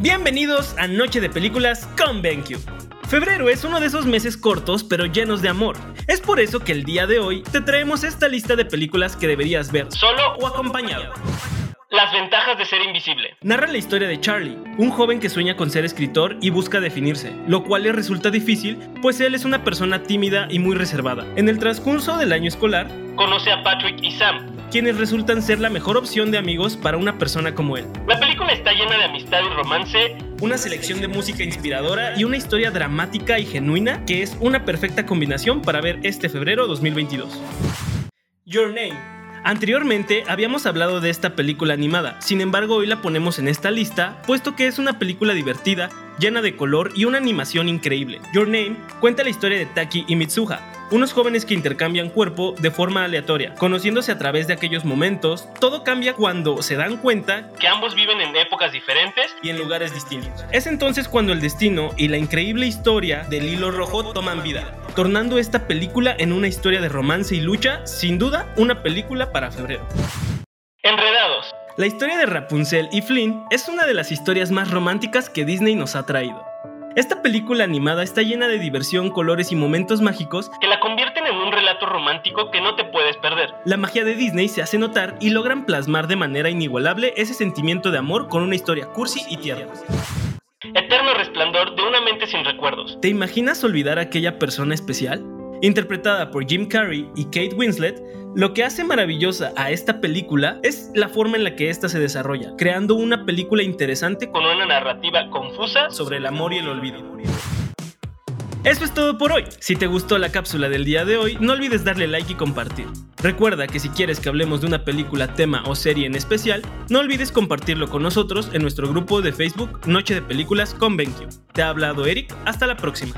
Bienvenidos a Noche de Películas con BenQ. Febrero es uno de esos meses cortos pero llenos de amor. Es por eso que el día de hoy te traemos esta lista de películas que deberías ver solo o acompañado. Las ventajas de ser invisible. Narra la historia de Charlie, un joven que sueña con ser escritor y busca definirse, lo cual le resulta difícil, pues él es una persona tímida y muy reservada. En el transcurso del año escolar, conoce a Patrick y Sam, quienes resultan ser la mejor opción de amigos para una persona como él. La película está llena de amistad y romance, una selección de música inspiradora y una historia dramática y genuina que es una perfecta combinación para ver este febrero 2022. Your Name Anteriormente habíamos hablado de esta película animada, sin embargo hoy la ponemos en esta lista, puesto que es una película divertida, llena de color y una animación increíble. Your Name cuenta la historia de Taki y Mitsuha, unos jóvenes que intercambian cuerpo de forma aleatoria, conociéndose a través de aquellos momentos, todo cambia cuando se dan cuenta que ambos viven en épocas diferentes y en lugares distintos. Es entonces cuando el destino y la increíble historia del hilo rojo toman vida, tornando esta película en una historia de romance y lucha, sin duda una película para febrero. Enredados. La historia de Rapunzel y Flynn es una de las historias más románticas que Disney nos ha traído. Esta película animada está llena de diversión, colores y momentos mágicos que la convierten en un relato romántico que no te puedes perder. La magia de Disney se hace notar y logran plasmar de manera inigualable ese sentimiento de amor con una historia cursi y tierna. Eterno resplandor de una mente sin recuerdos. ¿Te imaginas olvidar a aquella persona especial? Interpretada por Jim Carrey y Kate Winslet, lo que hace maravillosa a esta película es la forma en la que ésta se desarrolla, creando una película interesante con una narrativa confusa sobre el amor y el olvido. Eso es todo por hoy. Si te gustó la cápsula del día de hoy, no olvides darle like y compartir. Recuerda que si quieres que hablemos de una película, tema o serie en especial, no olvides compartirlo con nosotros en nuestro grupo de Facebook Noche de Películas con BenQ. Te ha hablado Eric, hasta la próxima.